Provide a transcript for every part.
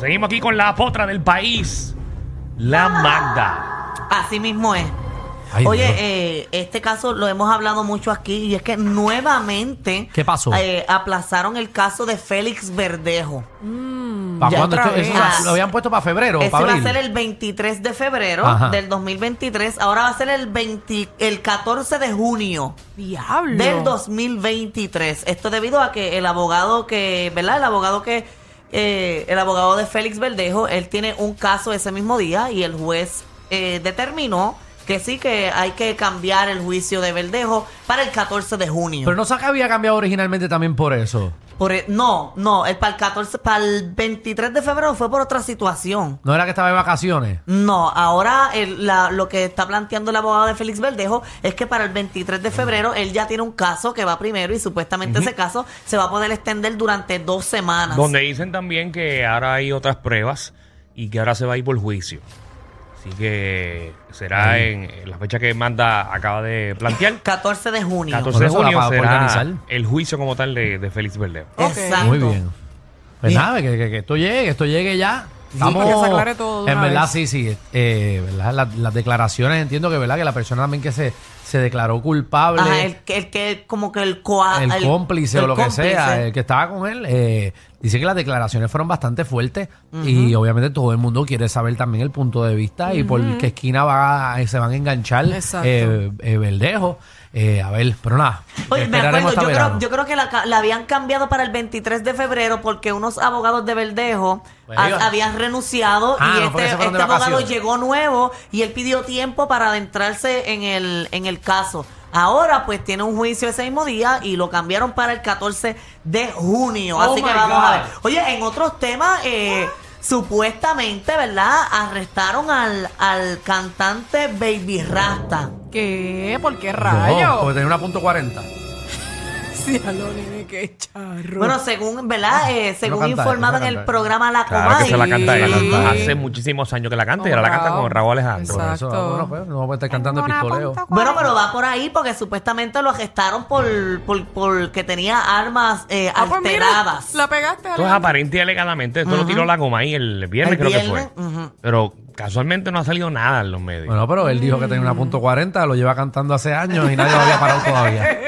Seguimos aquí con la potra del país, la Magda. Así mismo es. Ay, Oye, eh, este caso lo hemos hablado mucho aquí y es que nuevamente ¿Qué pasó? eh, aplazaron el caso de Félix Verdejo. ¿Para ya cuándo? otra Esto- eso vez. lo- lo habían puesto para febrero o Ese para va a abril. ser el 23 de febrero Ajá. del 2023. Ahora va a ser el 20 el 14 de junio Diablo. del 2023. Esto debido a que el abogado que, ¿verdad? El abogado que, eh, el abogado de Félix Verdejo, él tiene un caso ese mismo día y el juez eh, determinó que sí que hay que cambiar el juicio de Verdejo para el 14 de junio. Pero no que había cambiado originalmente también por eso. Por e- no, no, el para el 14, para el 23 de febrero fue por otra situación. No era que estaba de vacaciones. No, ahora el- la- lo que está planteando el abogado de Félix Verdejo es que para el 23 de febrero él ya tiene un caso que va primero y supuestamente ese caso se va a poder extender durante dos semanas. Donde dicen también que ahora hay otras pruebas y que ahora se va a ir por juicio. Así que será en, en la fecha que Magda acaba de plantear. 14 de junio. 14 Por de eso la junio va a será organizar. el juicio como tal de, de Félix Verdejo. Ok. Exacto. Muy bien. Pues Bien. nada, que, que- que esto llegue, que esto llegue ya. Sí, que se aclare todo de en una verdad, vez. sí, sí. eh, ¿verdad? Las, las declaraciones, entiendo que, ¿verdad? Que la persona también que se, se declaró culpable. Ajá, el, que- el que como que el, coa- el, cómplice el o lo que sea, el que estaba con él, eh, dice que las declaraciones fueron bastante fuertes y obviamente todo el mundo quiere saber también el punto de vista y por qué esquina va, se van a enganchar eh, eh, Verdejo. Eh, a ver, pero nada, Oye, me acuerdo, yo creo, yo creo que la, la habían cambiado para el 23 de febrero porque unos abogados de Verdejo Pues habían renunciado Ah, y no, este, este abogado llegó nuevo y él pidió tiempo para adentrarse en el, en el caso. Ahora pues tiene un juicio ese mismo día y lo cambiaron para el 14 de junio. Oh Así que vamos God. a ver. Oye, en otros temas, eh, supuestamente, ¿verdad? Arrestaron al, al cantante Baby Rasta. ¿Qué? ¿Por qué No, rayos? porque tenía una punto 40. Sí, a lo nene, qué charro. Bueno, según, ¿verdad? Eh, según canta, informado no en el canta. programa La Claro que Comay. se la canta él. Sí. Hace muchísimos años que la canta y ahora la canta con Raúl Alejandro. Eso, Exacto. bueno, pues, no puede estar cantando Tengo una pistoleo. Bueno, pero va por ahí porque supuestamente lo arrestaron por, por, por que tenía armas eh, Ah, pues mira, alteradas. la pegaste. Esto es aparente y alegadamente. Esto lo tiró la goma ahí el viernes, El creo que viernes, fue. ujú. Pero casualmente no ha salido nada en los medios. Bueno, pero él dijo que tenía una punto 40, lo lleva cantando hace años y nadie lo había parado todavía.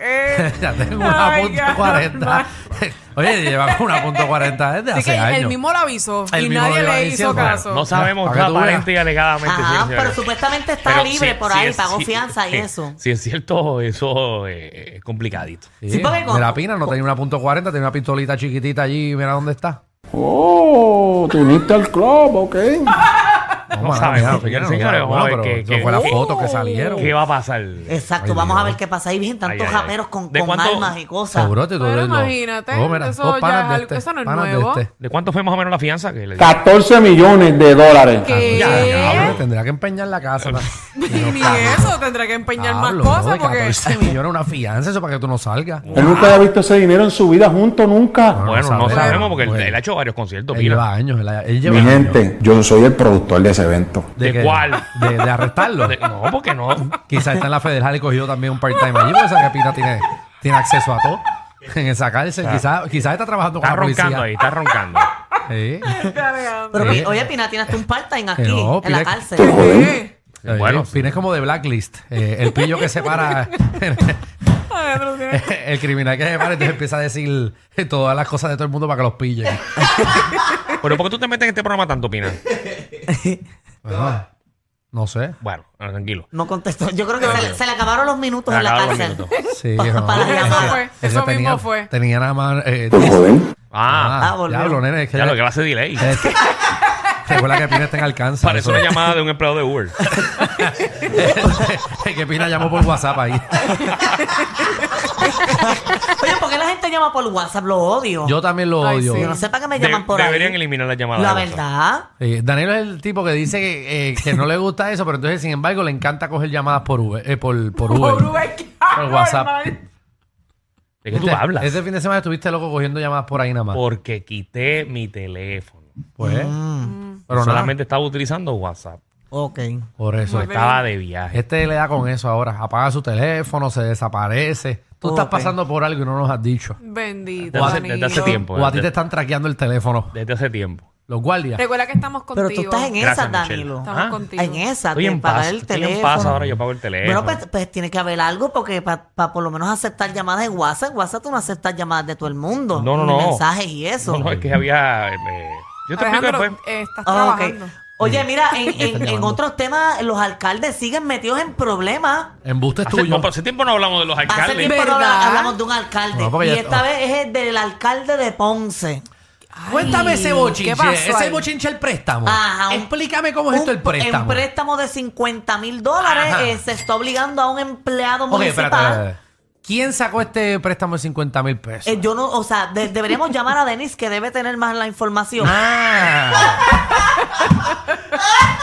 ya tengo una Ay, punto God, 40. Oye, lleva con una punto 40 desde Así hace que años. él mismo lo avisó Él y mismo nadie le hizo diciendo. caso. no sabemos que tú aparente y alegadamente. Ajá, sí, señores. pero supuestamente está Pero libre sí- por sí ahí, es- pagó sí- fianza y sí, eso. Si es cierto, eso eh, es complicadito. Sí, Sí, porque con- Mira, Pina no tenía una punto 40, tenía una pistolita chiquitita allí, mira dónde está. Oh, te uniste al club, ok. No sabemos, señores, no señores, sabemos, vamos a ver pero qué- eso qué- fue las fotos que salieron. ¿Qué va a pasar? Exacto, Ay, vamos a ver qué pasa ahí. Bien, tantos Ay, ay, ay. raperos con, ¿De con cuánto- armas y cosas. Seguro te Pero todo imagínate, Oh, mira, eso ya es algo- este, eso no es nuevo. este. ¿De cuánto fue más o menos la fianza que le dio? 14 millones de dólares. ¿Qué? Ya, diablo, tendría que empeñar la casa. la- Ni eso, tendrá que empeñar más cosas no, de porque... 14 millones una fianza, eso para que tú no salgas. Él nunca había visto ese dinero en su vida junto, nunca. No, Bueno, no sabemos. sabemos porque él- Bueno. él ha hecho varios conciertos. Él Mira. lleva años, él, él lleva Mi años. gente, yo soy el productor de ese evento. ¿De cuál? De, de arrestarlo. De- no, porque no. Quizás está en la federal y cogió también un part-time allí, porque esa que Pina tiene, tiene acceso a todo. En esa cárcel, quizás quizás está trabajando con Está la policía. roncando ahí, está roncando. Sí. Pero, Sí. Oye, Pina, tienes tú un part-time aquí, no, en la cárcel. Sí, Bueno, Pina es como de blacklist. eh, el pillo que no tiene- el criminal que separa, entonces empieza a decir todas las cosas de todo el mundo para que los pillen. Pero ¿por qué tú te metes en este programa tanto, Pina? Bueno, no sé. Bueno, tranquilo. No contestó. Yo creo que se, le- se le acabaron los minutos Se en la acabaron los cárcel. minutos. Sí, Pa- no. para la Es llamada. que- fue, es que eso tenía, mismo fue. Tenía nada más. Eh. Ah, Ah, volvió. diablo, nene. Es que ya lo que va a ser delay. Eh, Recuerda que Pina está en alcance. Parece una llamada de un empleado de Uber. Es que Pina llamó por WhatsApp ahí. Oye, ¿por qué la gente llama por WhatsApp? Lo odio. Yo también lo Ay, odio. sí. Yo no sé para qué me De- llaman por deberían ahí. eliminar la llamada. La de WhatsApp. verdad. Eh, Daniel es el tipo que dice que, eh, que no le gusta eso, pero entonces, sin embargo, le encanta coger llamadas por Uber. eh, por, por Uber. Por Uber, ¿qué Por WhatsApp. ¿De qué tú Este- hablas? Ese fin de semana estuviste loco cogiendo llamadas por ahí nada más. Porque quité mi teléfono. Pues, Mm, pero nada, Solamente estaba utilizando WhatsApp. ok. por eso. Muy bien. Estaba de viaje. Este le da con eso ahora. Apaga su teléfono, se desaparece. Tú estás pasando por algo y no nos has dicho. Bendito. Desde hace, Danilo. desde hace tiempo. O a ti te están traqueando el teléfono. Desde hace tiempo. Los guardias. Recuerda que estamos contigo. Pero tú estás en Gracias, esa, Michelle. Danilo. Estamos Ah, contigo. En esa, Estoy de en pagar paz. el Estoy teléfono. en paz ahora, yo pago el teléfono. Bueno, pues, pues tiene que haber algo porque para por lo menos aceptar llamadas en WhatsApp, en WhatsApp tú no aceptas llamadas de todo el mundo. No, no, no. mensajes y eso. No, no, es que había... eh, yo te explico Alejandro, después. eh, estás Ah, ok. trabajando. Oye, mira, en, en- en otros temas, los alcaldes siguen metidos en problemas. Embuste Hace, tuyo. no, pero hace tiempo no hablamos de los Hace alcaldes. tiempo no hablamos de un alcalde. No, porque y ya- esta oh. vez es el del alcalde de Ponce. Cuéntame ese bochinche. ¿qué pasó Ese ahí? bochinche el préstamo. Ajá, un- Explícame cómo es esto Un- el préstamo. Un préstamo de 50 mil dólares Ajá. eh, se está obligando a un empleado Ok, municipal. espérate, espérate. ¿Quién sacó este préstamo de 50 mil pesos? Eh, yo no, o sea, de- deberíamos llamar a Denis que debe tener más la información. Ah,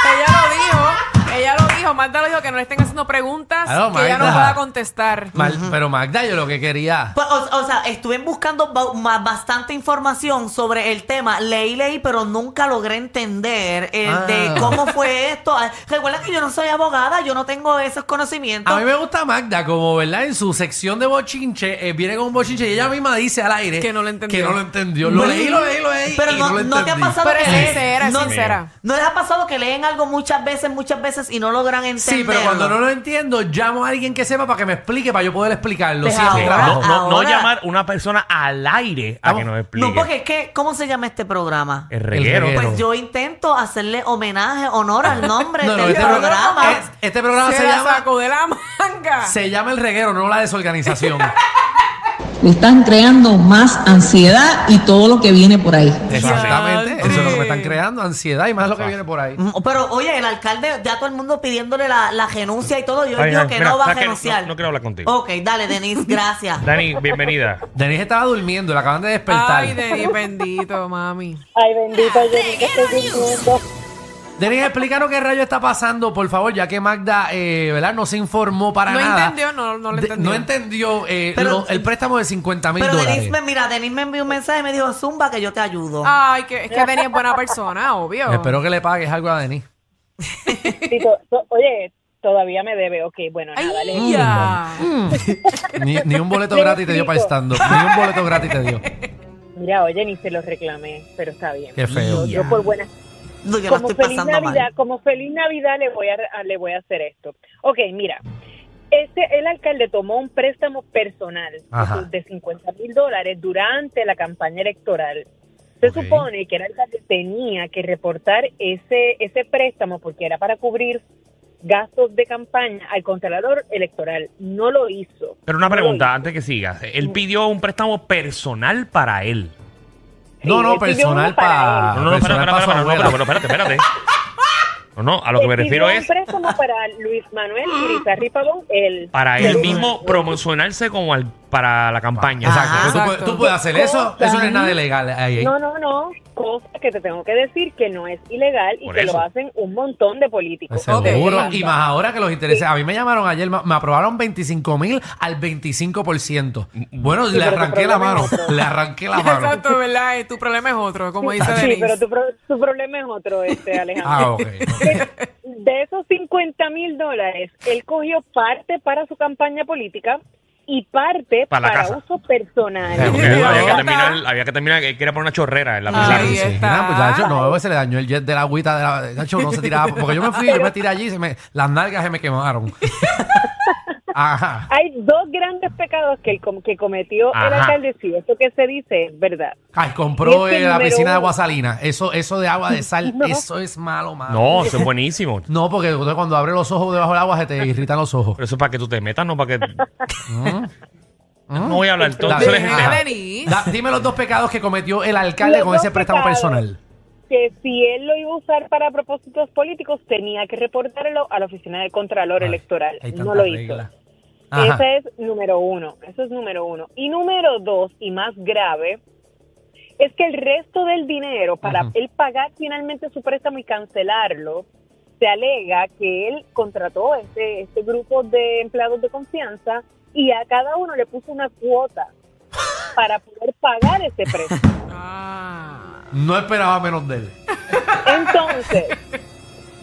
Ella lo dijo. Ella lo dijo. Magda lo dijo que no le estén haciendo preguntas Claro, que ella no Magda. pueda contestar. Mal- pero Magda, yo lo que quería. Pues, o, o sea, estuve buscando ba- ma- bastante información sobre el tema. Leí, leí, pero nunca logré entender el Ah. de cómo fue esto. Ah, Recuerda que yo no soy abogada, yo no tengo esos conocimientos. A mí me gusta Magda, como, ¿verdad? En su sección de bochinche, eh, viene con un bochinche y ella misma dice al aire Que no lo entendió. Que no lo entendió. Lo leí, lo leí, lo leí. Pero y no, lo no te ha entendí. pasado Pero que es leen- sincera, es no, sincera. ¿No les ha pasado que leen algo muchas veces, muchas veces y no logran entender? Sí, pero cuando no lo entiendo, llamo a alguien que sepa para que me explique, para yo poder explicarlo. Pues Sí, es mi ahora- trabajo. no, no, no ahora- llamar una persona al aire a que nos explique. No, porque es que, ¿cómo se llama este programa? El reguero. reguero. Pues yo intento hacerle homenaje, honor al nombre No, no, del este programa. programa, es- este programa se, se, la llama, sacó de la manga. se llama El Reguero, no la desorganización. Le están creando más ansiedad y todo lo que viene por ahí. Exactamente. Eso es lo que me están creando, ansiedad y más lo que viene por ahí. Pero oye, el alcalde, ya todo el mundo pidiéndole la, la renuncia y todo, yo Ay, digo que mira, no va a ¿sabes qué? renunciar. No- no quiero hablar contigo. Ok, dale, Denise, gracias. Dani, bienvenida. Denise estaba durmiendo, la acaban de despertar. Ay, Denis, bendito, mami. Ay, bendito, yo nunca estoy durmiendo. Denise, explícanos qué rayo está pasando, por favor, ya que Magda, eh, ¿verdad? No se informó para No nada. entendió, no- no lo De- entendió. no entendió eh, Pero- lo- el préstamo de 50 mil Pero dólares. Denise me, mira, Denise me envió un mensaje y me dijo, Zumba, que yo te ayudo. Ay, que, es que Denis es buena persona, obvio. Espero que le pagues algo a to- oye, todavía me debe. Ok, bueno, Ay, nada, les ya. Ni, ni un boleto Le gratis te dio para stand Ni un boleto gratis te dio. Mira, oye, ni se los reclamé, pero está bien. Qué feo. Yo, yo por buena. Como estoy feliz Navidad, mal. como feliz Navidad le voy a, a- le voy a hacer esto. Ok, mira. Este, el alcalde tomó un préstamo personal Ajá. de 50 mil dólares durante la campaña electoral. Se supone que el alcalde tenía que reportar ese, ese préstamo porque era para cubrir gastos de campaña al contralor electoral. No lo hizo. Pero una No pregunta, antes que sigas. Él pidió un préstamo personal para él. No, no, personal para para. No, no, no, espera, personal espera, para su espera, no, abuela. pero, pero espérate, espérate. No, no, a lo que me refiero es un préstamo para Luis Manuel Irizarry Pavón, el para él el- mismo promocionarse como al, para la campaña. Exacto. Tú, puedes, Exacto. tú puedes hacer eso. Eso no es nada ilegal. Ahí, ahí. No, no, no. Cosa que te tengo que decir que no es ilegal y Por que eso. lo hacen un montón de políticos. Seguro. Ok. Y más ahora que los intereses. A mí me llamaron ayer, me aprobaron 25 mil al 25%. Bueno, le pero tu arranqué la problema mano. es otro. Le arranqué la mano. Exacto, ¿verdad? Eh, Tu problema es otro, como dice Sí, Denis. pero tu, pro- tu problema es otro, este Alejandro. Ah, ok. De esos 50 mil dólares, él cogió parte para su campaña política y parte Para la para, casa. uso personal. Sí, Porque Sí, había, que terminar, había que terminar, que quería poner una chorrera en la Ahí piscina. está. Nada, pues, no, se le dañó el jet de la agüita. De la, de hecho, no se tiraba. Porque yo me fui, yo me tiré allí y se me, las nalgas se me quemaron. Ajá. Hay dos grandes pecados que, el com- que cometió el alcalde, sí, esto que se dice es verdad. Ay, compró Y es que la piscina de agua salina. Eso, eso de agua de sal, No. eso es malo, malo. No, eso es buenísimo. No, porque cuando abre los ojos debajo del agua se te irritan los ojos. Pero eso es para que tú te metas, no para que. No voy a hablar todo. Dime los dos pecados que cometió el alcalde Los con ese préstamo pecados. personal. que si él lo iba a usar para propósitos políticos, tenía que reportarlo a la oficina del Contralor Ay, Electoral. No lo hizo. Ajá. Ese es número uno. Eso es número uno. Y número dos, y más grave, es que el resto del dinero para él pagar finalmente su préstamo y cancelarlo, se alega que él contrató este, este grupo de empleados de confianza y a cada uno le puso una cuota para poder pagar ese préstamo. Ah. No esperaba menos de él. Entonces,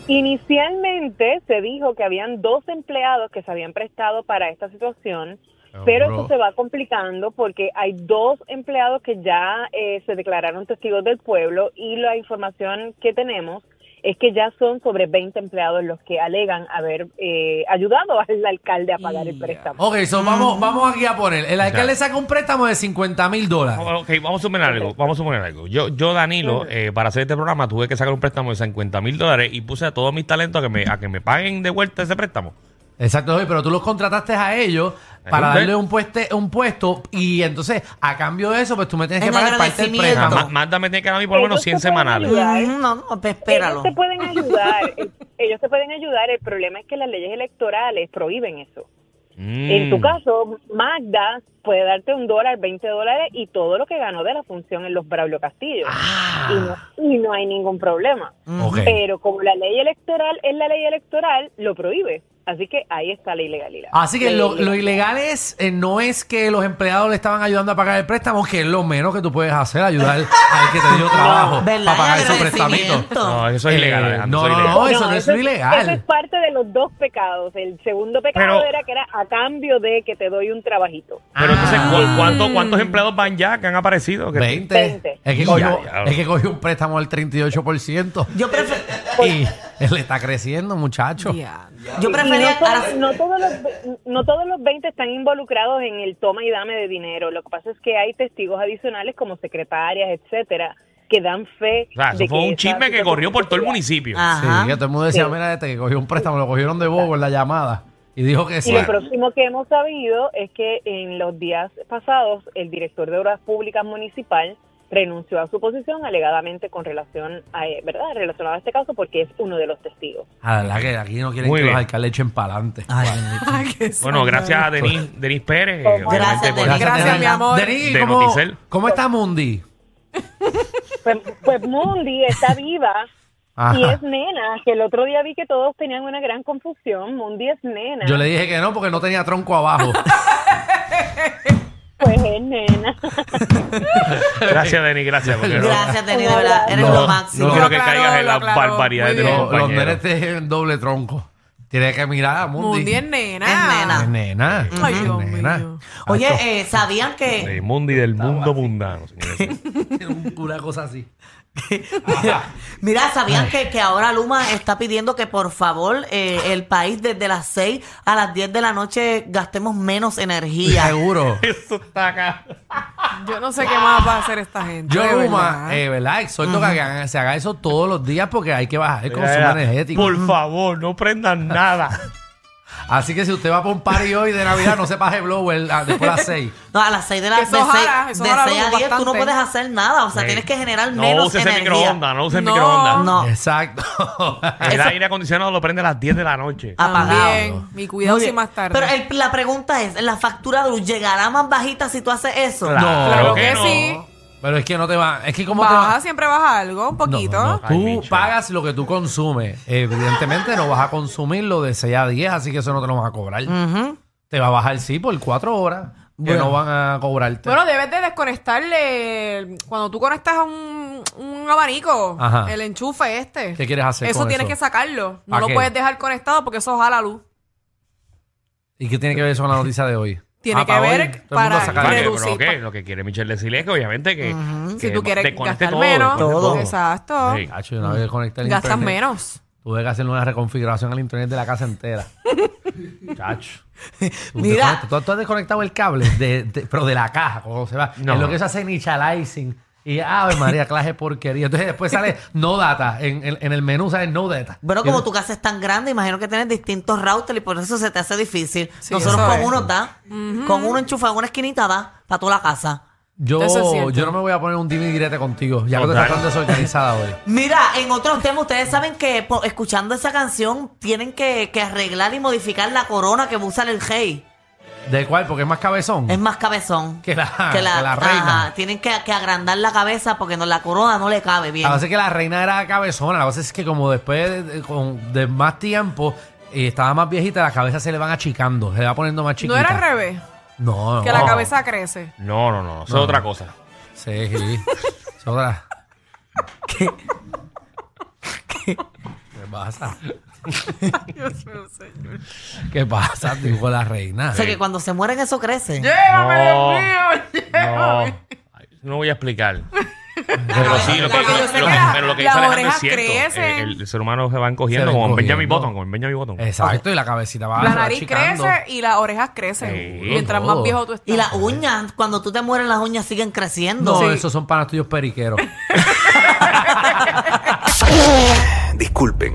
inicialmente se dijo que habían dos empleados que se habían prestado para esta situación Pero Seguro. eso se va complicando porque hay dos empleados que ya eh, se declararon testigos del pueblo y la información que tenemos es que ya son sobre 20 empleados los que alegan haber eh, ayudado al alcalde a pagar el préstamo. Ok, so vamos, vamos aquí a poner. El alcalde saca un préstamo de 50 mil dólares. Ok, vamos a suponer algo. Vamos a suponer algo. Yo, yo Danilo, eh, para hacer este programa tuve que sacar un préstamo de 50 mil dólares y puse a todos mis talentos a que me, a que me paguen de vuelta ese préstamo. Exacto, pero tú los contrataste a ellos para darle un, pueste, un puesto y entonces a cambio de eso pues tú me tienes que pagar parte del agradecimiento. Ah, préstamo. Ma- Magda me tiene que dar a mí por lo menos Ellos 100 te pueden semanales. ayudar. Ujú, No, no, pues espéralo. Ellos te pueden ayudar, eh, ellos te pueden ayudar, el problema es que las leyes electorales prohíben eso. En tu Mm. caso, Magda puede darte un dólar, 20 dólares y todo lo que ganó de la función en los Braulio Castillo. Y, no, y no hay ningún problema. Ok. Pero como la ley electoral es la ley electoral, lo prohíbe. Así que ahí está la ilegalidad. Así que lo, lo ilegal es, eh, no es que los empleados le estaban ayudando a pagar el préstamo, que es lo menos que tú puedes hacer, ayudar al que te dio trabajo para pagar En su prestamito. agradecimiento. No, eso es ilegal. Eh, Alejandro, no, eso es no, ilegal. no, eso no es ilegal. Eso es parte de los dos pecados. El segundo pecado Pero- era que era a cambio de que te doy un trabajito. Pero entonces, Ah. ¿cu- cuánto- ¿cuántos empleados van ya que han aparecido? Que- 20. 20. Es, que Ya, cogió, ya. es que cogió un préstamo del 38% Yo, prefer- y él está creciendo, muchacho. Ya. Yo Y prefería... no, ahora- todos- no todos los, no todos los 20 están involucrados en el toma y dame de dinero. Lo que pasa es que hay testigos adicionales como secretarias, etcétera, que dan fe. O sea, eso de fue que un chisme que corrió por todo el municipio. Ajá. Sí, todo el mundo decía, Sí. mira este que cogió un préstamo, lo cogieron de bobo en la llamada. Y dijo que Y sí. lo próximo que hemos sabido es que en los días pasados el director de Obras Públicas Municipal renunció a su posición alegadamente con relación a, eh, ¿verdad? Relacionado a este caso porque es uno de los testigos. A la verdad que aquí no quieren Muy que bien. los alcaldes echen para adelante. Bueno, santo. gracias a Denis, Denis Pérez. Gracias, obviamente, por- Denis. Gracias, mi amor. Denis, De ¿cómo. ¿cómo está Mundi? Pues, pues Mundi está viva Ajá. y es nena, que el otro día vi que todos tenían una gran confusión. Mundi es nena. Yo le dije que no porque no tenía tronco abajo. Pues es nena. Gracias, Denis, gracias. porque no- Gracias, Denis, de verdad. Eres No, lo No, máximo. quiero Lo que aclaró, caigas en lo las aclaró. barbaridades Muy de bien. los los, compañeros. nenes tienen doble tronco. Tienes que mirar a Mundi. Mundi es nena. Es nena. Es nena. Ay, Es Dios nena. mío. Oye, eh, ¿sabían que... De Mundi del mundo mundano. señores. una cosa así. Mira, ¿sabían que, que ahora Luma está pidiendo que por favor eh, el país desde las 6 a las 10 de la noche gastemos menos energía? Seguro. Eso está acá. Yo no sé qué más va a hacer esta gente. Yo, Luma, verdad. eh, ¿verdad? Exhorto que hagan- se haga eso todos los días porque hay que bajar el consumo energético. Por favor, no prendan nada. Así que si usted va por un party hoy de Navidad, no se paje blower ah, después de las 6. No, a las 6 de la eso de seis- jala, eso de jala 6 a luz 10 tú no bastante. puedes hacer nada. O sea, Sí. tienes que generar No menos uses el energía. microondas, no uses el No. microondas. No. Exacto. El aire acondicionado lo prende a las 10 de la noche. Apagado. También. Mi cuidado Muy si bien. más tarde. Pero el- la pregunta es, ¿la factura de luz llegará más bajita si tú haces eso? Claro, Claro que que no. sí. Pero es que no te va. Es que como te Baja, va. siempre baja algo, un No, poquito. no, Ay, Tú pagas lo que tú consumes. Evidentemente no vas a consumir lo de 6 a 10, así que eso no te lo van a cobrar. Ujú. Te va a bajar, sí, por 4 horas. Que Bueno. no van a cobrarte. Bueno, debes de desconectarle. Cuando tú conectas a un, un abanico, Ajá. el enchufe este. ¿Qué quieres hacer Eso con tienes eso? que sacarlo. No ¿A lo qué? puedes dejar conectado porque eso jala luz. ¿Y qué tiene que ver eso con la noticia de hoy? Tiene Ah, que ver hoy, todo el mundo para reducir. ¿Pero? Lo que quiere Michelle decirle es que obviamente que, que Si tú quieres desconecte gastar todo, menos, todo. exacto. Sí. Una vez conecté el Gastas internet, menos. Tuve que hacerle una reconfiguración al internet de la casa entera. Chacho. Tú Mira. ¿Tú, tú has desconectado el cable, de, de- pero de la caja, cuando se va. No. Es lo que se hace initializing. Y, ave María, clase porquería. Entonces después sale no data. En, en- en el menú sale no data. Bueno, como tu casa es tan grande, imagino que tienes distintos routers y por eso se te hace difícil. Sí, Nosotros con es. uno da, con uno enchufado en una esquinita da para toda la casa. Yo, es yo no me voy a poner un dime directo contigo, ya que Total. estás tan desorganizada hoy. Mira, en otros temas, ustedes saben que escuchando esa canción tienen que, que arreglar y modificar la corona que usa el rey. ¿De cuál? Porque es más cabezón. Es más cabezón. Que la- que la reina. ajá, tienen que, que agrandar la cabeza porque no, la corona no le cabe bien. A veces que la reina era cabezona, la cosa es que como después de, de- con- de más tiempo y estaba más viejita, la cabeza se le van achicando, se le va poniendo más No chiquita. era al revés. No, Que no. la cabeza crece. No, no, no, eso No. es otra cosa. Sí, sí. Es otra. ¿Qué? ¿Qué pasa? ¿Qué pasa, dijo la reina? O sea que cuando se mueren eso crece. Llévame, No. Dios mío, No, llévame. Ay, no voy a explicar. Pero sí, lo que, sé lo que pero lo que las dice orejas es cierto. crecen. Eh, El, el ser humano se va encogiendo Se va como Benjamin encogiendo. Button, como Benjamin Button. Exacto, y la cabecita va La nariz achicando. crece y las orejas crecen. Sí. Mientras Todo. más viejo tú estás. Y las uñas, cuando tú te mueres, las uñas siguen creciendo. No, Sí. esos son panas tuyos periqueros. Disculpen,